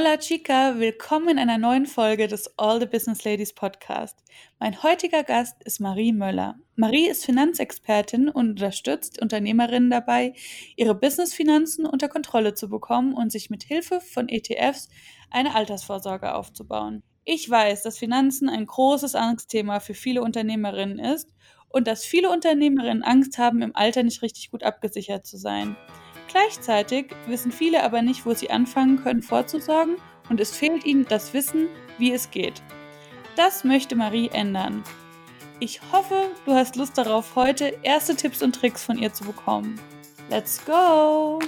Hola Chica, willkommen in einer neuen Folge des All the Business Ladies Podcast. Mein heutiger Gast ist Marie Möller. Marie ist Finanzexpertin und unterstützt Unternehmerinnen dabei, ihre Businessfinanzen unter Kontrolle zu bekommen und sich mit Hilfe von ETFs eine Altersvorsorge aufzubauen. Ich weiß, dass Finanzen ein großes Angstthema für viele Unternehmerinnen ist und dass viele Unternehmerinnen Angst haben, im Alter nicht richtig gut abgesichert zu sein. Gleichzeitig wissen viele aber nicht, wo sie anfangen können vorzusorgen und es fehlt ihnen das Wissen, wie es geht. Das möchte Marie ändern. Ich hoffe, du hast Lust darauf, heute erste Tipps und Tricks von ihr zu bekommen. Let's go!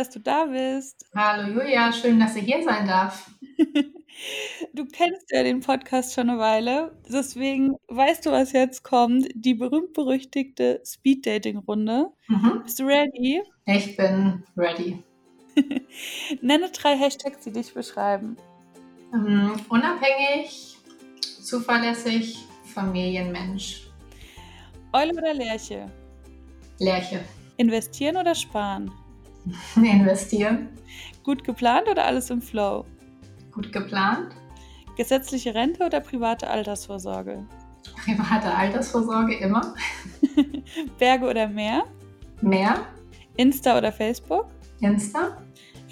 Dass du da bist. Hallo Julia, schön, dass ich hier sein darf. Du kennst ja den Podcast schon eine Weile, deswegen weißt du, was jetzt kommt. Die berühmt-berüchtigte Speed-Dating-Runde. Mhm. Bist du ready? Ich bin ready. Nenne drei Hashtags, die dich beschreiben. Ähm, unabhängig, zuverlässig, Familienmensch. Eule oder Lerche? Lerche. Investieren oder sparen? Investieren. Gut geplant oder alles im Flow? Gut geplant. Gesetzliche Rente oder private Altersvorsorge? Private Altersvorsorge immer. Berge oder Meer? Meer. Insta oder Facebook? Insta.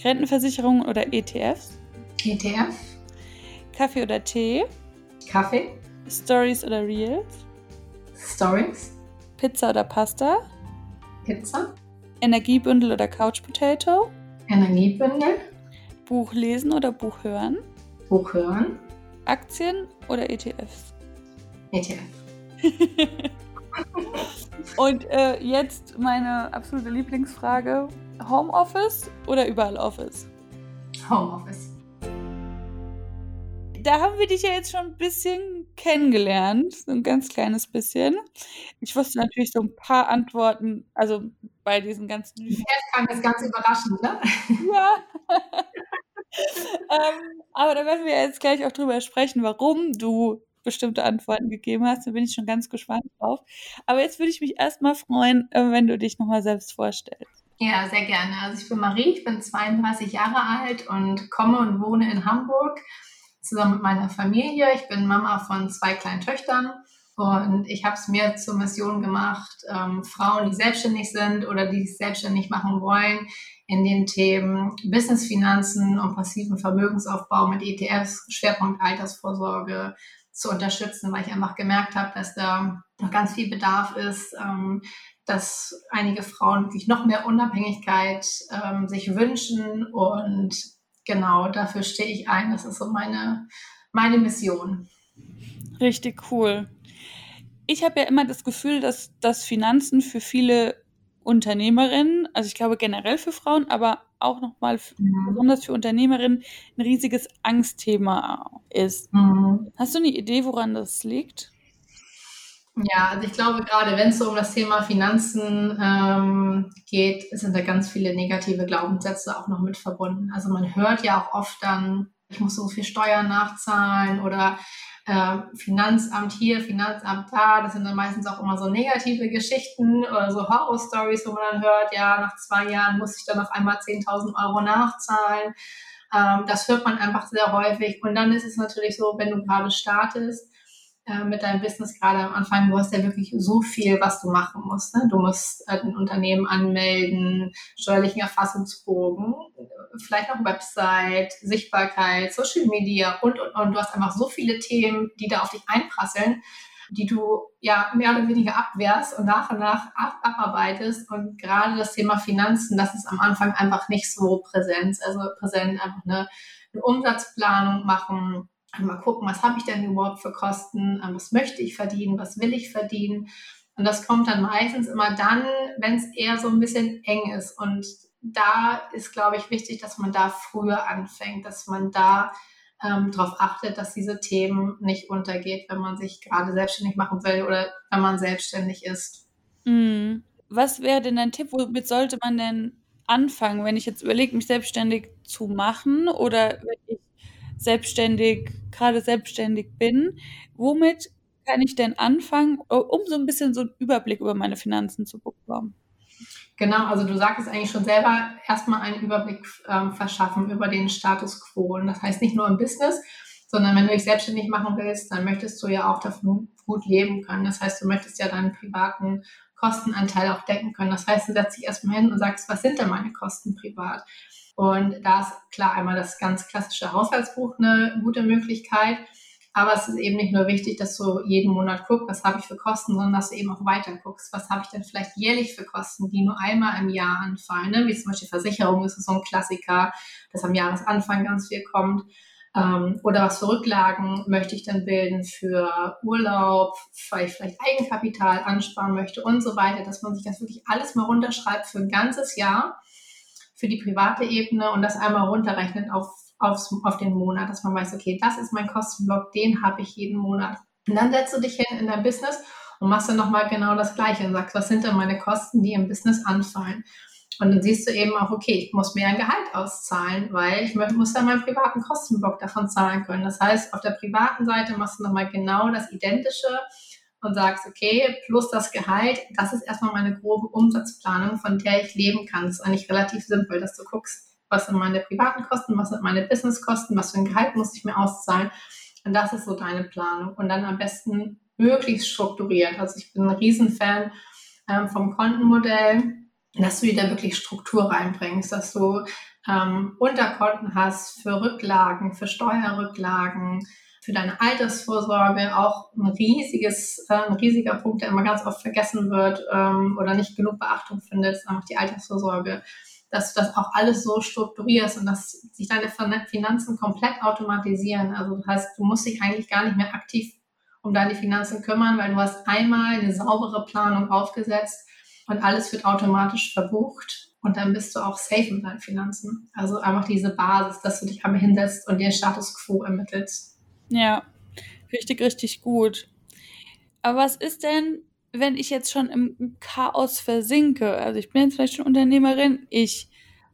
Rentenversicherung oder ETFs? ETF. Kaffee oder Tee? Kaffee. Stories oder Reels? Stories. Pizza oder Pasta? Pizza. Energiebündel oder Couch Potato? Energiebündel. Buch lesen oder Buch hören? Buch hören. Aktien oder ETFs? ETF. Und äh, jetzt meine absolute Lieblingsfrage: Homeoffice oder überall Office? Homeoffice. Da haben wir dich ja jetzt schon ein bisschen kennengelernt, so ein ganz kleines bisschen. Ich wusste natürlich so ein paar Antworten, also bei diesen ganzen. Jetzt kam das ganz überraschend, ne? Ja. ähm, aber da werden wir jetzt gleich auch drüber sprechen, warum du bestimmte Antworten gegeben hast. Da bin ich schon ganz gespannt drauf. Aber jetzt würde ich mich erstmal freuen, äh, wenn du dich nochmal selbst vorstellst. Ja, sehr gerne. Also ich bin Marie, ich bin 32 Jahre alt und komme und wohne in Hamburg zusammen mit meiner Familie. Ich bin Mama von zwei kleinen Töchtern und ich habe es mir zur Mission gemacht, ähm, Frauen, die selbstständig sind oder die sich selbstständig machen wollen, in den Themen Businessfinanzen und passiven Vermögensaufbau mit ETFs, Schwerpunkt Altersvorsorge zu unterstützen, weil ich einfach gemerkt habe, dass da noch ganz viel Bedarf ist, ähm, dass einige Frauen wirklich noch mehr Unabhängigkeit ähm, sich wünschen und genau dafür stehe ich ein. Das ist so meine, meine Mission. Richtig cool. Ich habe ja immer das Gefühl, dass, dass Finanzen für viele Unternehmerinnen, also ich glaube generell für Frauen, aber auch nochmal Mhm. besonders für Unternehmerinnen ein riesiges Angstthema ist. Mhm. Hast du eine Idee, woran das liegt? Ja, also ich glaube, gerade wenn es so um das Thema Finanzen ähm, geht, sind da ganz viele negative Glaubenssätze auch noch mit verbunden. Also man hört ja auch oft dann, ich muss so viel Steuern nachzahlen oder äh, Finanzamt hier, Finanzamt da. Das sind dann meistens auch immer so negative Geschichten oder so Horror-Stories, wo man dann hört, ja, nach zwei Jahren muss ich dann auf einmal 10.000 Euro nachzahlen. Ähm, das hört man einfach sehr häufig. Und dann ist es natürlich so, wenn du gerade startest, äh, mit deinem Business gerade am Anfang, du hast ja wirklich so viel, was du machen musst. Ne? Du musst äh, ein Unternehmen anmelden, steuerlichen Erfassungsbogen, vielleicht noch Website, Sichtbarkeit, Social Media und, und, und. Du hast einfach so viele Themen, die da auf dich einprasseln, die du ja mehr oder weniger abwehrst und nach und nach ab, abarbeitest. Und gerade das Thema Finanzen, das ist am Anfang einfach nicht so präsent. Also präsent einfach eine, eine Umsatzplanung machen, mal gucken, was habe ich denn überhaupt für Kosten, ähm, was möchte ich verdienen, was will ich verdienen. Und das kommt dann meistens immer dann, wenn es eher so ein bisschen eng ist. Und da ist, glaube ich, wichtig, dass man da früher anfängt, dass man da ähm, darauf achtet, dass diese Themen nicht untergeht, wenn man sich gerade selbstständig machen will oder wenn man selbstständig ist. Mm. was wäre denn dein Tipp? Womit sollte man denn anfangen, wenn ich jetzt überlege, mich selbstständig zu machen oder wenn ich selbstständig, gerade selbstständig bin? Womit kann ich denn anfangen, um so ein bisschen so einen Überblick über meine Finanzen zu bekommen? Genau, also du sagst eigentlich schon selber, erstmal einen Überblick ähm, verschaffen über den Status quo. Und das heißt nicht nur im Business, sondern wenn du dich selbstständig machen willst, dann möchtest du ja auch davon gut leben können. Das heißt, du möchtest ja deinen privaten Kostenanteil auch decken können. Das heißt, du setzt dich erstmal hin und sagst, was sind denn meine Kosten privat? Und da ist klar einmal das ganz klassische Haushaltsbuch eine gute Möglichkeit. Aber es ist eben nicht nur wichtig, dass du jeden Monat guckst, was habe ich für Kosten, sondern dass du eben auch weiter guckst, was habe ich denn vielleicht jährlich für Kosten, die nur einmal im Jahr anfallen. Ne? Wie zum Beispiel Versicherung ist so ein Klassiker, dass am Jahresanfang ganz viel kommt. Ähm, oder was für Rücklagen möchte ich dann bilden für Urlaub, weil ich vielleicht Eigenkapital ansparen möchte und so weiter, dass man sich das wirklich alles mal runterschreibt für ein ganzes Jahr für die private Ebene und das einmal runterrechnet auf aufs, auf den Monat, dass man weiß, okay, das ist mein Kostenblock, den habe ich jeden Monat. Und dann setzt du dich hin in dein Business und machst dann nochmal genau das Gleiche und sagst, was sind denn meine Kosten, die im Business anfallen? Und dann siehst du eben auch, okay, ich muss mir ein Gehalt auszahlen, weil ich muss dann meinen privaten Kostenblock davon zahlen können. Das heißt, auf der privaten Seite machst du nochmal genau das Identische und sagst, okay, plus das Gehalt, das ist erstmal meine grobe Umsatzplanung, von der ich leben kann. Das ist eigentlich relativ simpel, dass du guckst, was sind meine privaten Kosten, was sind meine Businesskosten, was für ein Gehalt muss ich mir auszahlen. Und das ist so deine Planung. Und dann am besten möglichst strukturiert. Also ich bin ein Riesenfan ähm, vom Kontenmodell, dass du wieder wirklich Struktur reinbringst, dass du ähm, Unterkonten hast für Rücklagen, für Steuerrücklagen, für deine Altersvorsorge auch ein riesiges, äh, ein riesiger Punkt, der immer ganz oft vergessen wird ähm, oder nicht genug Beachtung findet, ist einfach die Altersvorsorge dass du das auch alles so strukturierst und dass sich deine Finanzen komplett automatisieren. Also das heißt, du musst dich eigentlich gar nicht mehr aktiv um deine Finanzen kümmern, weil du hast einmal eine saubere Planung aufgesetzt und alles wird automatisch verbucht und dann bist du auch safe mit deinen Finanzen. Also einfach diese Basis, dass du dich einmal hinsetzt und den Status quo ermittelst. Ja, richtig, richtig gut. Aber was ist denn, wenn ich jetzt schon im Chaos versinke, also ich bin jetzt vielleicht schon Unternehmerin, ich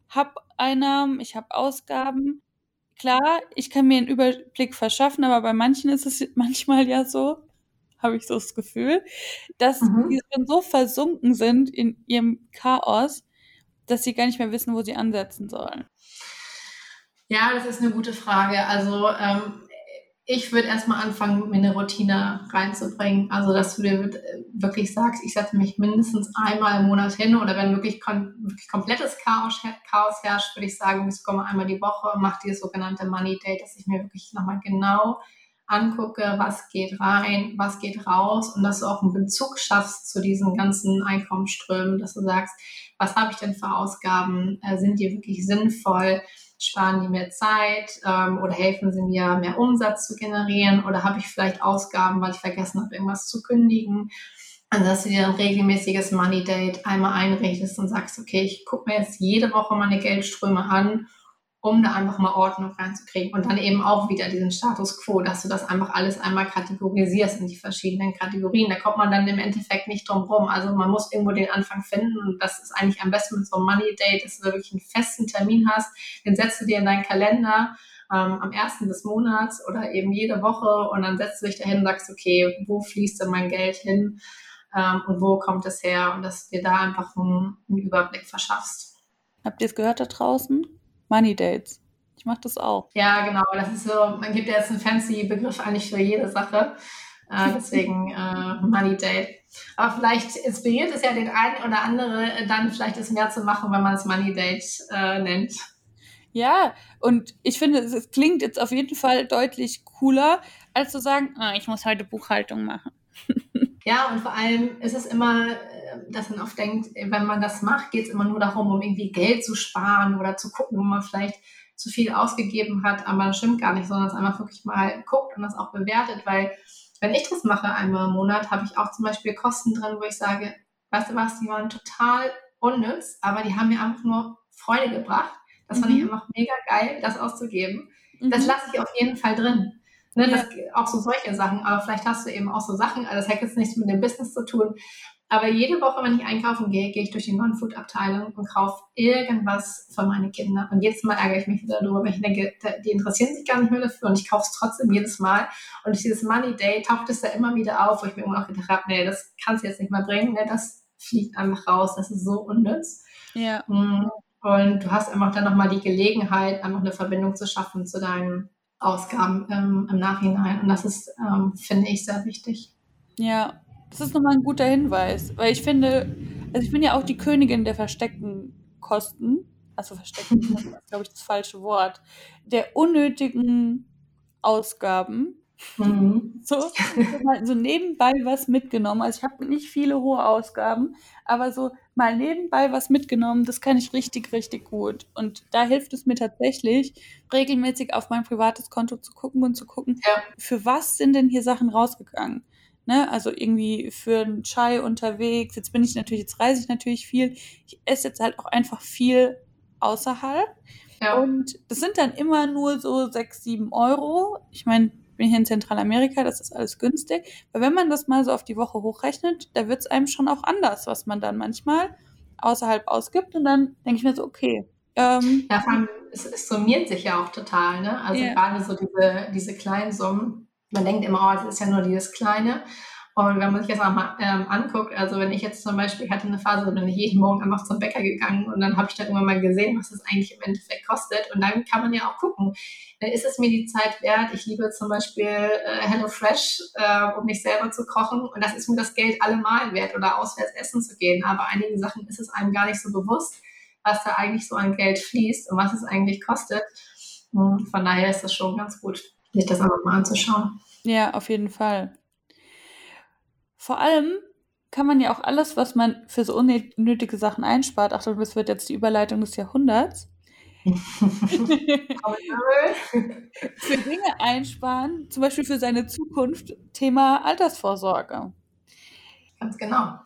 habe Einnahmen, ich habe Ausgaben. Klar, ich kann mir einen Überblick verschaffen, aber bei manchen ist es manchmal ja so, habe ich so das Gefühl, dass mhm. die schon so versunken sind in ihrem Chaos, dass sie gar nicht mehr wissen, wo sie ansetzen sollen. Ja, das ist eine gute Frage. Also ähm, ich würde erstmal anfangen, mir eine Routine reinzubringen. Also, dass du dir wirklich sagst, ich setze mich mindestens einmal im Monat hin oder wenn wirklich, wirklich komplettes Chaos, Chaos herrscht, würde ich sagen, ich komme einmal die Woche, mache dieses sogenannte Money Date, dass ich mir wirklich nochmal genau angucke, was geht rein, was geht raus und dass du auch einen Bezug schaffst zu diesen ganzen Einkommensströmen, dass du sagst, was habe ich denn für Ausgaben, äh, sind die wirklich sinnvoll, sparen die mir Zeit ähm, oder helfen sie mir, mehr Umsatz zu generieren oder habe ich vielleicht Ausgaben, weil ich vergessen habe, irgendwas zu kündigen. Also, dass du dir ein regelmäßiges Money Date einmal einrichtest und sagst, okay, ich gucke mir jetzt jede Woche meine Geldströme an um da einfach mal Ordnung reinzukriegen. Und dann eben auch wieder diesen Status quo, dass du das einfach alles einmal kategorisierst in die verschiedenen Kategorien. Da kommt man dann im Endeffekt nicht drum rum. Also man muss irgendwo den Anfang finden und das ist eigentlich am besten mit so einem Money Date, dass du wirklich einen festen Termin hast. Den setzt du dir in deinen Kalender ähm, am ersten des Monats oder eben jede Woche und dann setzt du dich dahin und sagst, okay, wo fließt denn mein Geld hin ähm, und wo kommt es her? Und dass du dir da einfach einen, einen Überblick verschaffst. Habt ihr es gehört da draußen? Money Dates. Ich mache das auch. Ja, genau. Das ist so, man gibt ja jetzt einen fancy Begriff eigentlich für jede Sache. Äh, deswegen äh, Money Date. Aber vielleicht inspiriert es ja den einen oder andere, dann vielleicht es mehr zu machen, wenn man es Money Date äh, nennt. Ja, und ich finde, es klingt jetzt auf jeden Fall deutlich cooler, als zu sagen, ah, ich muss heute Buchhaltung machen. ja, und vor allem ist es immer dass man oft denkt, wenn man das macht, geht es immer nur darum, um irgendwie Geld zu sparen oder zu gucken, wo man vielleicht zu viel ausgegeben hat, aber das stimmt gar nicht, sondern es einfach wirklich mal guckt und das auch bewertet, weil wenn ich das mache einmal im Monat, habe ich auch zum Beispiel Kosten drin, wo ich sage, weißt du was, die waren total unnütz, aber die haben mir einfach nur Freude gebracht. Das mhm. fand ich mhm. einfach mega geil, das auszugeben. Mhm. Das lasse ich auf jeden Fall drin. Ne, ja. das, auch so solche Sachen, aber vielleicht hast du eben auch so Sachen, also das hat jetzt nichts mit dem Business zu tun, Aber jede Woche, wenn ich einkaufen gehe, gehe ich durch die Non-Food-Abteilung und kaufe irgendwas für meine Kinder. Und jedes Mal ärgere ich mich wieder darüber, weil ich denke, die interessieren sich gar nicht mehr dafür und ich kaufe es trotzdem jedes Mal. Und dieses Money Day taucht es da immer wieder auf, wo ich mir immer noch gedacht habe, nee, das kannst du jetzt nicht mehr bringen, nee, das fliegt einfach raus, das ist so unnütz. Ja. Mm, und du hast einfach dann nochmal die Gelegenheit, einfach eine Verbindung zu schaffen zu deinen Ausgaben ähm, im Nachhinein. Und das ist, ähm, finde ich, sehr wichtig. Ja, das ist nochmal ein guter Hinweis, weil ich finde, also ich bin ja auch die Königin der versteckten Kosten, also versteckten Kosten ist, glaube ich, das falsche Wort, der unnötigen Ausgaben. Mhm. So, so nebenbei was mitgenommen. Also ich habe nicht viele hohe Ausgaben, aber so mal nebenbei was mitgenommen, das kann ich richtig, richtig gut. Und da hilft es mir tatsächlich, regelmäßig auf mein privates Konto zu gucken und zu gucken, ja. für was sind denn hier Sachen rausgegangen. Ne? Also irgendwie für einen Chai unterwegs. Jetzt bin ich natürlich, jetzt reise ich natürlich viel. Ich esse jetzt halt auch einfach viel außerhalb. Ja. Und das sind dann immer nur so sechs, sieben Euro. Ich meine, bin hier in Zentralamerika, das ist alles günstig. Weil wenn man das mal so auf die Woche hochrechnet, da wird es einem schon auch anders, was man dann manchmal außerhalb ausgibt. Und dann denke ich mir so, okay. Ähm, ja, vor allem, es, es summiert sich ja auch total, ne? Also yeah. gerade so diese, diese kleinen Summen. Man denkt immer, oh, ist ja nur dieses Kleine. Und wenn man sich das auch mal ähm, anguckt, also wenn ich jetzt zum Beispiel, ich hatte eine Phase, da bin ich jeden Morgen einfach zum Bäcker gegangen und dann habe ich dann irgendwann mal gesehen, was das eigentlich im Endeffekt kostet. Und dann kann man ja auch gucken, äh, ist es mir die Zeit wert? Ich liebe zum Beispiel äh, HelloFresh, äh, um mich selber zu kochen. Und das ist mir das Geld allemal wert oder auswärts essen zu gehen. Aber einigen Sachen ist es einem gar nicht so bewusst, was da eigentlich so an Geld fließt und was es eigentlich kostet. Und von daher ist das schon ganz gut, sich das einfach mal anzuschauen. Ja, auf jeden Fall. Vor allem kann man ja auch alles, was man für so unnötige Sachen einspart, Achtung, das wird jetzt die Überleitung des Jahrhunderts, für Dinge einsparen, zum Beispiel für seine Zukunft, Thema Altersvorsorge. Ganz genau.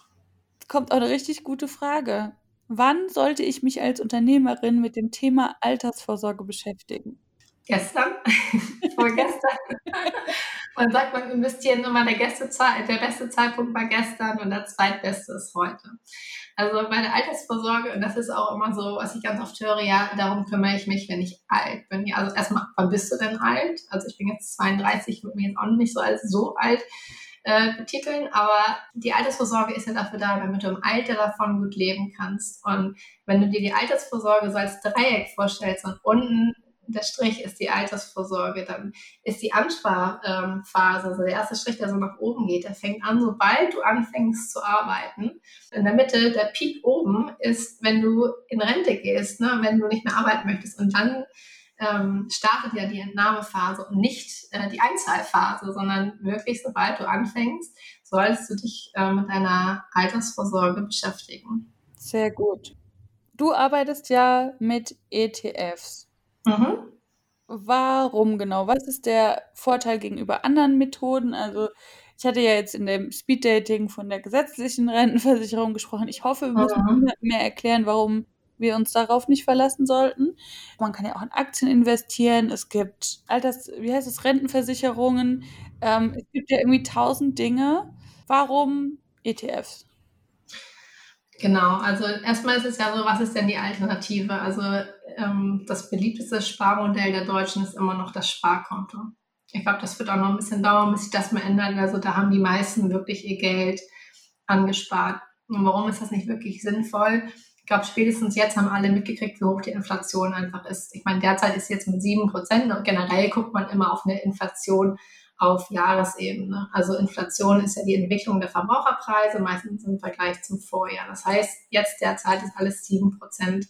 Kommt auch eine richtig gute Frage. Wann sollte ich mich als Unternehmerin mit dem Thema Altersvorsorge beschäftigen? Gestern, vorgestern. Man sagt, man investieren immer der, der beste Zeitpunkt war gestern und der zweitbeste ist heute. Also bei der Altersvorsorge, und das ist auch immer so, was ich ganz oft höre, ja, darum kümmere ich mich, wenn ich alt bin. Also erstmal, wann bist du denn alt? Also ich bin jetzt 32, würde mich jetzt auch noch nicht so als so alt äh, betiteln, aber die Altersvorsorge ist ja dafür da, damit du im Alter davon gut leben kannst. Und wenn du dir die Altersvorsorge so als Dreieck vorstellst und unten der Strich ist die Altersvorsorge, dann ist die Ansparphase, also der erste Strich, der so nach oben geht, der fängt an, sobald du anfängst zu arbeiten. In der Mitte, der Peak oben ist, wenn du in Rente gehst, ne, wenn du nicht mehr arbeiten möchtest. Und dann ähm, startet ja die Entnahmephase und nicht äh, die Einzahlphase, sondern wirklich, sobald du anfängst, solltest du dich äh, mit deiner Altersvorsorge beschäftigen. Sehr gut. Du arbeitest ja mit ETFs. Mhm. Warum genau? Was ist der Vorteil gegenüber anderen Methoden? Also ich hatte ja jetzt in dem Speeddating von der gesetzlichen Rentenversicherung gesprochen. Ich hoffe, wir müssen mhm. mehr erklären, warum wir uns darauf nicht verlassen sollten. Man kann ja auch in Aktien investieren. Es gibt Alters, wie heißt es, Rentenversicherungen. Ähm, es gibt ja irgendwie tausend Dinge. Warum ETFs? Genau, also erstmal ist es ja so, was ist denn die Alternative? Also ähm, das beliebteste Sparmodell der Deutschen ist immer noch das Sparkonto. Ich glaube, das wird auch noch ein bisschen dauern, bis sich das mal ändert. Also da haben die meisten wirklich ihr Geld angespart. Und warum ist das nicht wirklich sinnvoll? Ich glaube, spätestens jetzt haben alle mitgekriegt, wie hoch die Inflation einfach ist. Ich meine, derzeit ist sie jetzt mit sieben Prozent und generell guckt man immer auf eine Inflation auf Jahresebene. Also Inflation ist ja die Entwicklung der Verbraucherpreise, meistens im Vergleich zum Vorjahr. Das heißt, jetzt derzeit ist alles sieben Prozent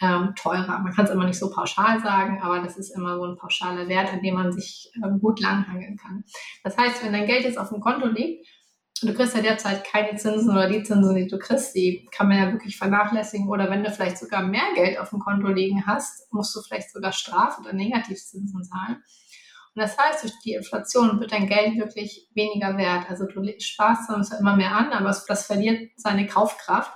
ähm, teurer. Man kann es immer nicht so pauschal sagen, aber das ist immer so ein pauschaler Wert, an dem man sich ähm, gut langhangeln kann. Das heißt, wenn dein Geld jetzt auf dem Konto liegt, du kriegst ja derzeit keine Zinsen oder die Zinsen, die du kriegst, die kann man ja wirklich vernachlässigen. Oder wenn du vielleicht sogar mehr Geld auf dem Konto liegen hast, musst du vielleicht sogar Straf- oder Negativzinsen zahlen. Und das heißt, durch die Inflation wird dein Geld wirklich weniger wert. Also du sparst dann zwar immer mehr an, aber das verliert seine Kaufkraft.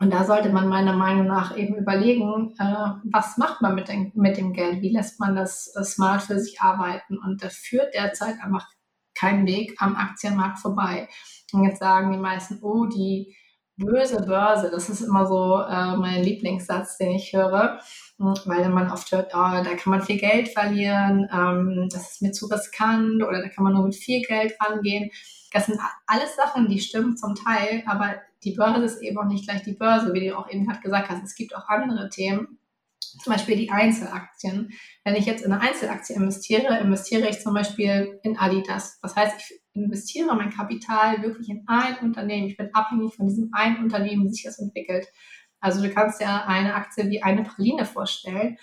Und da sollte man meiner Meinung nach eben überlegen, äh, was macht man mit, den, mit dem Geld? Wie lässt man das äh, smart für sich arbeiten? Und da führt derzeit einfach kein Weg am Aktienmarkt vorbei. Und jetzt sagen die meisten, oh, die böse Börse, das ist immer so äh, mein Lieblingssatz, den ich höre, weil man oft hört, oh, da kann man viel Geld verlieren, ähm, das ist mir zu riskant oder da kann man nur mit viel Geld rangehen. Das sind alles Sachen, die stimmen zum Teil, aber die Börse ist eben auch nicht gleich die Börse, wie du auch eben gerade gesagt hast. Es gibt auch andere Themen, zum Beispiel die Einzelaktien. Wenn ich jetzt in eine Einzelaktie investiere, investiere ich zum Beispiel in Adidas. Das heißt, ich investiere mein Kapital wirklich in ein Unternehmen. Ich bin abhängig von diesem einen Unternehmen, wie sich das entwickelt. Also du kannst ja eine Aktie wie eine Praline vorstellen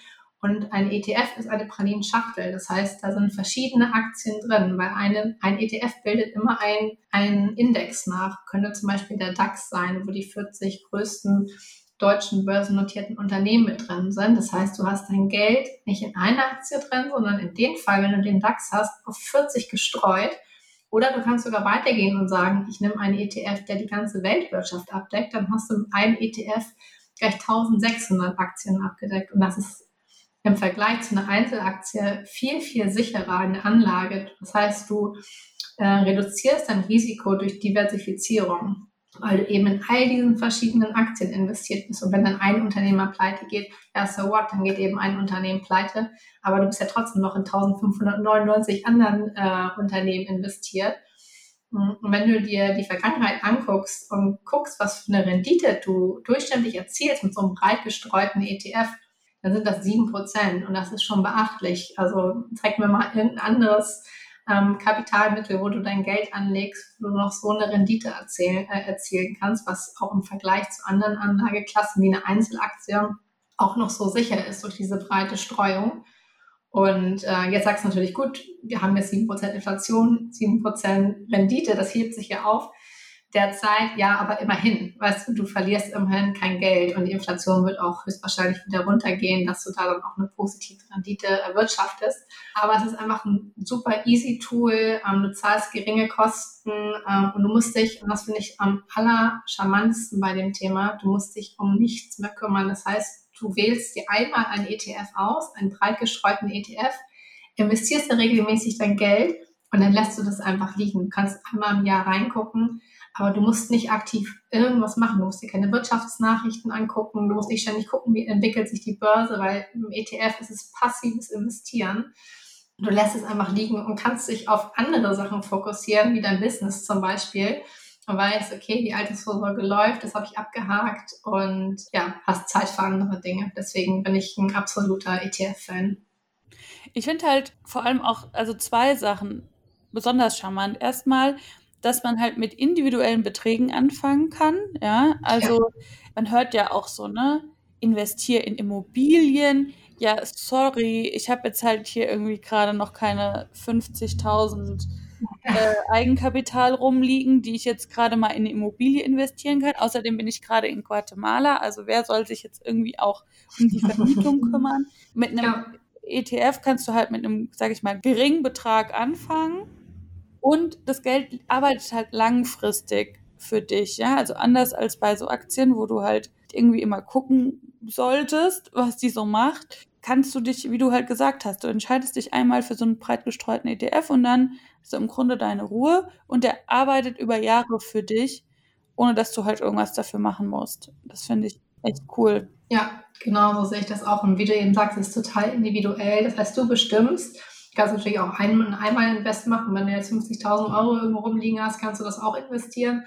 und ein ETF ist eine Pralinenschachtel. Das heißt, da sind verschiedene Aktien drin, weil eine, ein ETF bildet immer einen Index nach. Könnte zum Beispiel der DAX sein, wo die 40 größten deutschen börsennotierten Unternehmen mit drin sind. Das heißt, du hast dein Geld nicht in einer Aktie drin, sondern in dem Fall, wenn du den DAX hast, auf 40 gestreut. Oder du kannst sogar weitergehen und sagen, ich nehme einen ETF, der die ganze Weltwirtschaft abdeckt. Dann hast du mit einem ETF gleich 1600 Aktien abgedeckt. Und das ist im Vergleich zu einer Einzelaktie viel, viel sicherer eine Anlage. Das heißt, du äh, reduzierst dein Risiko durch Diversifizierung weil du eben in all diesen verschiedenen Aktien investiert bist. Und wenn dann ein Unternehmer pleite geht, ja, so what, dann geht eben ein Unternehmen pleite. Aber du bist ja trotzdem noch in 1599 anderen äh, Unternehmen investiert. Und wenn du dir die Vergangenheit anguckst und guckst, was für eine Rendite du durchschnittlich erzielst mit so einem breit gestreuten ETF, dann sind das sieben Prozent. Und das ist schon beachtlich. Also zeig mir mal irgendein anderes ähm, Kapitalmittel, wo du dein Geld anlegst, wo du noch so eine Rendite erzählen, äh, erzielen kannst, was auch im Vergleich zu anderen Anlageklassen wie eine Einzelaktie auch noch so sicher ist durch diese breite Streuung. Und äh, jetzt sagst du natürlich, gut, wir haben jetzt 7% Inflation, 7% Rendite, das hebt sich ja auf derzeit, ja, aber immerhin, weißt du, du verlierst immerhin kein Geld und die Inflation wird auch höchstwahrscheinlich wieder runtergehen, dass du da dann auch eine positive Rendite erwirtschaftest. Aber es ist einfach ein super easy Tool, ähm, du zahlst geringe Kosten ähm, und du musst dich, und das finde ich am allercharmantesten bei dem Thema, du musst dich um nichts mehr kümmern. Das heißt, du wählst dir einmal einen ETF aus, einen breit gestreuten ETF, investierst da regelmäßig dein Geld und dann lässt du das einfach liegen. Du kannst einmal im Jahr reingucken aber du musst nicht aktiv irgendwas machen. Du musst dir keine Wirtschaftsnachrichten angucken. Du musst nicht ständig gucken, wie entwickelt sich die Börse, weil im ETF ist es passives Investieren. Du lässt es einfach liegen und kannst dich auf andere Sachen fokussieren, wie dein Business zum Beispiel. Und weißt, okay, die Altersvorsorge läuft, das habe ich abgehakt und ja, hast Zeit für andere Dinge. Deswegen bin ich ein absoluter ETF-Fan. Ich finde halt vor allem auch, also zwei Sachen besonders charmant. Erstmal, dass man halt mit individuellen Beträgen anfangen kann. Ja, also ja. man hört ja auch so, ne, investiere in Immobilien. Ja, sorry, ich habe jetzt halt hier irgendwie gerade noch keine 50.000 äh, Eigenkapital rumliegen, die ich jetzt gerade mal in eine Immobilie investieren kann. Außerdem bin ich gerade in Guatemala, also wer soll sich jetzt irgendwie auch um die Vermietung kümmern? Mit einem ja. ETF kannst du halt mit einem, sage ich mal, geringen Betrag anfangen und das Geld arbeitet halt langfristig für dich, ja. Also anders als bei so Aktien, wo du halt irgendwie immer gucken solltest, was die so macht, kannst du dich, wie du halt gesagt hast, du entscheidest dich einmal für so einen breit gestreuten ETF und dann ist im Grunde deine Ruhe und der arbeitet über Jahre für dich, ohne dass du halt irgendwas dafür machen musst. Das finde ich echt cool. Ja, genau so sehe ich das auch. Und wie du eben sagst, ist total individuell. Das heißt, du bestimmst, kannst natürlich auch ein, einmal Invest machen. Wenn du jetzt 50.000 Euro irgendwo rumliegen hast, kannst du das auch investieren.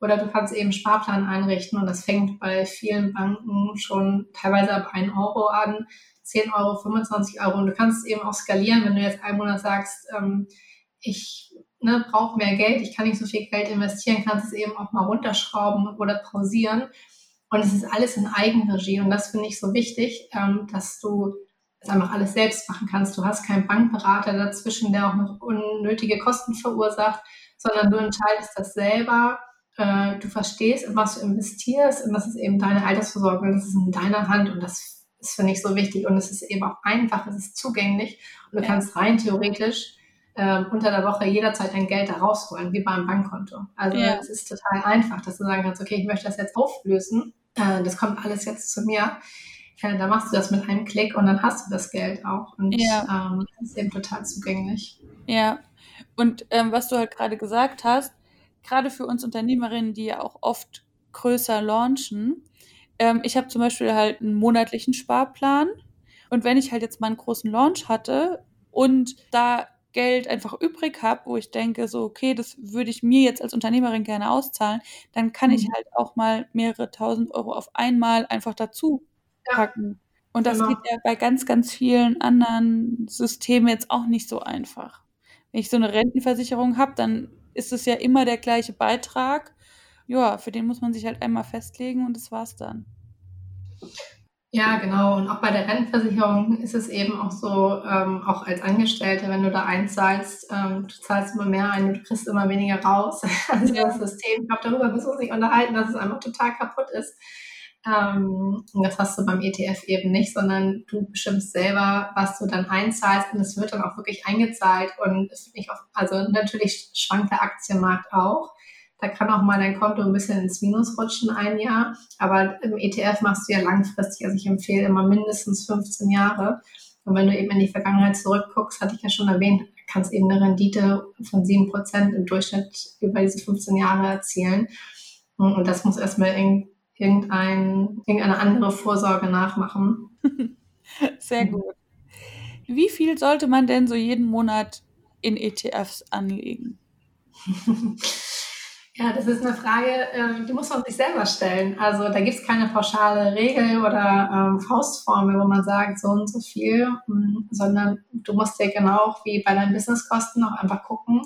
Oder du kannst eben Sparplan einrichten und das fängt bei vielen Banken schon teilweise ab 1 Euro an, 10 Euro, 25 Euro. Und du kannst es eben auch skalieren, wenn du jetzt einen Monat sagst, ähm, ich ne, brauche mehr Geld, ich kann nicht so viel Geld investieren, kannst es eben auch mal runterschrauben oder pausieren. Und es ist alles in Eigenregie und das finde ich so wichtig, ähm, dass du das einfach alles selbst machen kannst. Du hast keinen Bankberater dazwischen, der auch noch unnötige Kosten verursacht, sondern du entscheidest das selber. Äh, du verstehst, in was du investierst und das ist eben deine Altersvorsorge und das ist in deiner Hand und das ist, finde ich, so wichtig und es ist eben auch einfach, es ist zugänglich und du ja. kannst rein theoretisch äh, unter der Woche jederzeit dein Geld da rausholen, wie beim Bankkonto. Also ja. es ist total einfach, dass du sagen kannst, okay, ich möchte das jetzt auflösen, äh, das kommt alles jetzt zu mir ja, da machst du das mit einem Klick und dann hast du das Geld auch. Und ja. ähm, das ist eben total zugänglich. Ja. Und ähm, was du halt gerade gesagt hast, gerade für uns Unternehmerinnen, die ja auch oft größer launchen, ähm, ich habe zum Beispiel halt einen monatlichen Sparplan. Und wenn ich halt jetzt mal einen großen Launch hatte und da Geld einfach übrig habe, wo ich denke, so, okay, das würde ich mir jetzt als Unternehmerin gerne auszahlen, dann kann mhm. ich halt auch mal mehrere tausend Euro auf einmal einfach dazu packen. Und das genau. geht ja bei ganz, ganz vielen anderen Systemen jetzt auch nicht so einfach. Wenn ich so eine Rentenversicherung habe, dann ist es ja immer der gleiche Beitrag. Ja, für den muss man sich halt einmal festlegen und das war's dann. Ja, genau. Und auch bei der Rentenversicherung ist es eben auch so, ähm, auch als Angestellte, wenn du da einzahlst, ähm, du zahlst immer mehr ein, du kriegst immer weniger raus. Also ja. das System, ich glaube, darüber müssen wir uns nicht unterhalten, dass es einfach total kaputt ist. Ähm, und das hast du beim ETF eben nicht, sondern du bestimmst selber, was du dann einzahlst und es wird dann auch wirklich eingezahlt und es wird nicht auf, also natürlich schwankt der Aktienmarkt auch. Da kann auch mal dein Konto ein bisschen ins Minus rutschen ein Jahr, aber im ETF machst du ja langfristig. Also ich empfehle immer mindestens 15 Jahre. Und wenn du eben in die Vergangenheit zurückguckst, hatte ich ja schon erwähnt, kannst eben eine Rendite von 7% im Durchschnitt über diese 15 Jahre erzielen. Und das muss erstmal irgendwie irgendein, irgendeine andere Vorsorge nachmachen. Sehr gut. Wie viel sollte man denn so jeden Monat in ETFs anlegen? Ja, das ist eine Frage, äh, die muss man sich selber stellen. Also da gibt es keine pauschale Regel oder ähm, Faustformel, wo man sagt, so und so viel, hm, sondern du musst ja genau wie bei deinen Businesskosten auch einfach gucken,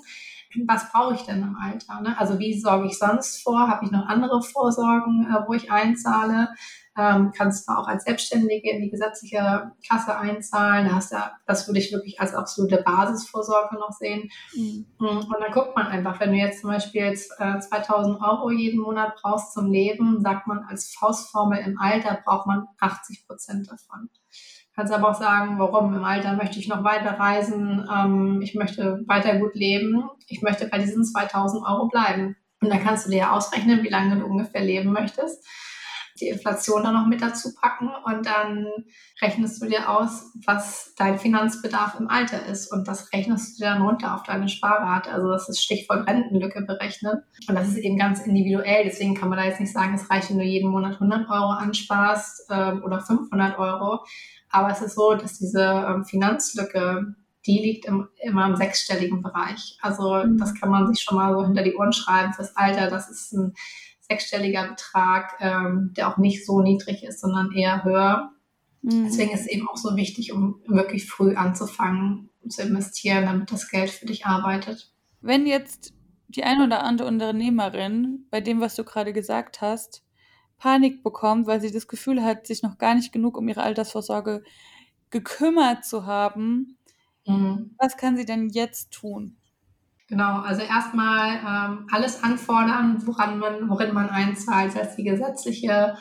was brauche ich denn im Alter? Ne? Also wie sorge ich sonst vor? Habe ich noch andere Vorsorgen, äh, wo ich einzahle? Ähm, kannst du auch als Selbstständige in die gesetzliche Kasse einzahlen. Da hast du, das würde ich wirklich als absolute Basisvorsorge noch sehen. Mhm. Mm, und dann guckt man einfach, wenn du jetzt zum Beispiel jetzt, äh, 2000 Euro jeden Monat brauchst zum Leben, sagt man als Faustformel im Alter braucht man 80 Prozent davon. Kannst aber auch sagen, warum im Alter möchte ich noch weiter reisen, ähm, ich möchte weiter gut leben, ich möchte bei diesen 2000 Euro bleiben. Und dann kannst du dir ja ausrechnen, wie lange du ungefähr leben möchtest, die Inflation dann noch mit dazu packen und dann rechnest du dir aus, was dein Finanzbedarf im Alter ist und das rechnest du dir dann runter auf deine Sparrate. Also das ist Stichwort Rentenlücke berechnen und das ist eben ganz individuell. Deswegen kann man da jetzt nicht sagen, es reicht, wenn du jeden Monat 100 Euro ansparst äh, oder 500 Euro, aber es ist so, dass diese ähm, Finanzlücke, die liegt im, immer im sechsstelligen Bereich. Also mhm. das kann man sich schon mal so hinter die Ohren schreiben fürs Alter. Das ist ein sechsstelliger Betrag, ähm, der auch nicht so niedrig ist, sondern eher höher. Mhm. Deswegen ist es eben auch so wichtig, um wirklich früh anzufangen zu investieren, damit das Geld für dich arbeitet. Wenn jetzt die eine oder andere Unternehmerin bei dem, was du gerade gesagt hast, Panik bekommt, weil sie das Gefühl hat, sich noch gar nicht genug um ihre Altersvorsorge gekümmert zu haben. Mhm. Was kann sie denn jetzt tun? Genau, also erstmal ähm, alles anfordern, woran man, worin man einzahlt, sei es die gesetzliche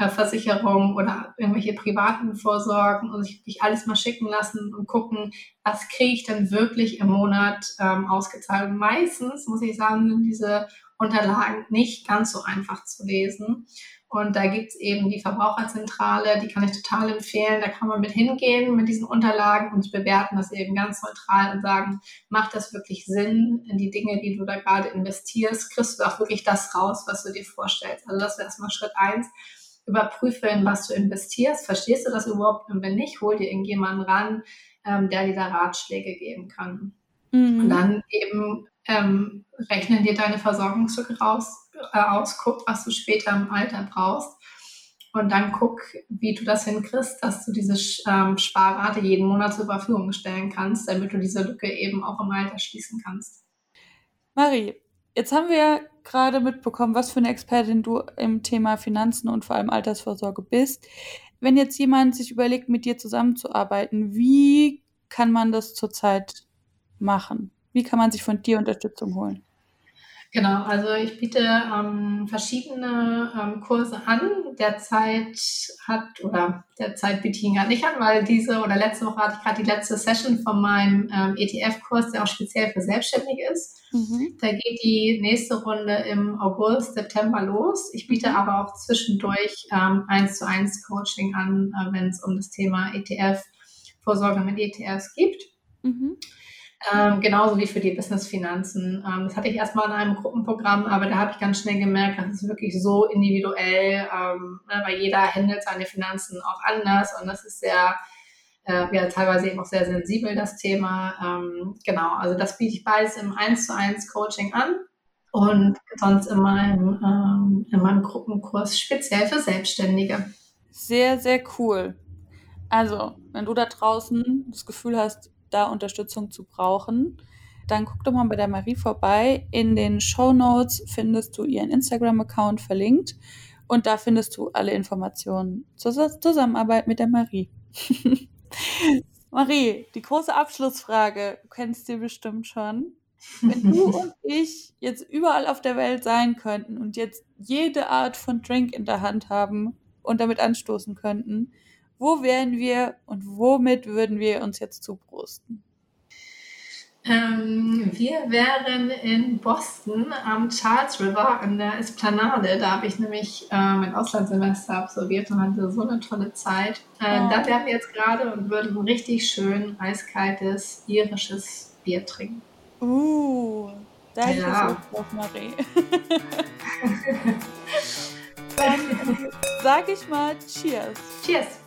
äh, Versicherung oder irgendwelche privaten Vorsorgen und sich wirklich alles mal schicken lassen und gucken, was kriege ich denn wirklich im Monat ähm, ausgezahlt. Und meistens, muss ich sagen, sind diese Unterlagen nicht ganz so einfach zu lesen. Und da gibt's eben die Verbraucherzentrale, die kann ich total empfehlen. Da kann man mit hingehen mit diesen Unterlagen und bewerten das eben ganz neutral und sagen, macht das wirklich Sinn in die Dinge, die du da gerade investierst? Kriegst du auch wirklich das raus, was du dir vorstellst? Also das wäre erstmal Schritt eins. Überprüfe, in was du investierst. Verstehst du das überhaupt? Und wenn nicht, hol dir irgendjemanden ran, ähm, der dir da Ratschläge geben kann. Mhm. Und dann eben ähm, rechnen dir deine Versorgungslücke raus, äh, aus, guck, was du später im Alter brauchst. Und dann guck, wie du das hinkriegst, dass du diese ähm, Sparrate jeden Monat zur Verfügung stellen kannst, damit du diese Lücke eben auch im Alter schließen kannst. Marie, jetzt haben wir ja gerade mitbekommen, was für eine Expertin du im Thema Finanzen und vor allem Altersvorsorge bist. Wenn jetzt jemand sich überlegt, mit dir zusammenzuarbeiten, wie kann man das zurzeit machen? Wie kann man sich von dir Unterstützung holen? Genau, also ich biete ähm, verschiedene ähm, Kurse an. Derzeit hat, oder derzeit biete ich ihn gar nicht an, weil diese oder letzte Woche hatte ich gerade die letzte Session von meinem ähm, ETF-Kurs, der auch speziell für Selbstständige ist. Mhm. Da geht die nächste Runde im August, September los. Ich biete mhm. aber auch zwischendurch ähm, eins zu eins Coaching an, äh, wenn es um das Thema ETF, Vorsorge mit ETFs gibt. Mhm. Ähm, genauso wie für die Business-Finanzen. Ähm, das hatte ich erstmal in einem Gruppenprogramm, aber da habe ich ganz schnell gemerkt, das ist wirklich so individuell, ähm, ne, weil jeder handelt seine Finanzen auch anders und das ist sehr, äh, ja, teilweise eben auch sehr sensibel, das Thema. Ähm, genau, also das biete ich beides im 1 zu 1 Coaching an und sonst in meinem, ähm, in meinem Gruppenkurs speziell für Selbstständige. Sehr, sehr cool. Also, wenn du da draußen das Gefühl hast, da Unterstützung zu brauchen, dann guck doch mal bei der Marie vorbei. In den Show Notes findest du ihren Instagram-Account verlinkt und da findest du alle Informationen zur Zusammenarbeit mit der Marie. Marie, die große Abschlussfrage, du kennst du bestimmt schon. Wenn du und ich jetzt überall auf der Welt sein könnten und jetzt jede Art von Drink in der Hand haben und damit anstoßen könnten, wo wären wir und womit würden wir uns jetzt zubrusten? Ähm, wir wären in Boston am Charles River an der Esplanade. Da habe ich nämlich äh, mein Auslandssemester absolviert und hatte so eine tolle Zeit. Äh, oh. Da wären wir jetzt gerade und würden richtig schön eiskaltes irisches Bier trinken. Uh, da hätte ja. ich drauf, Marie. Dann sage ich mal Cheers. Cheers.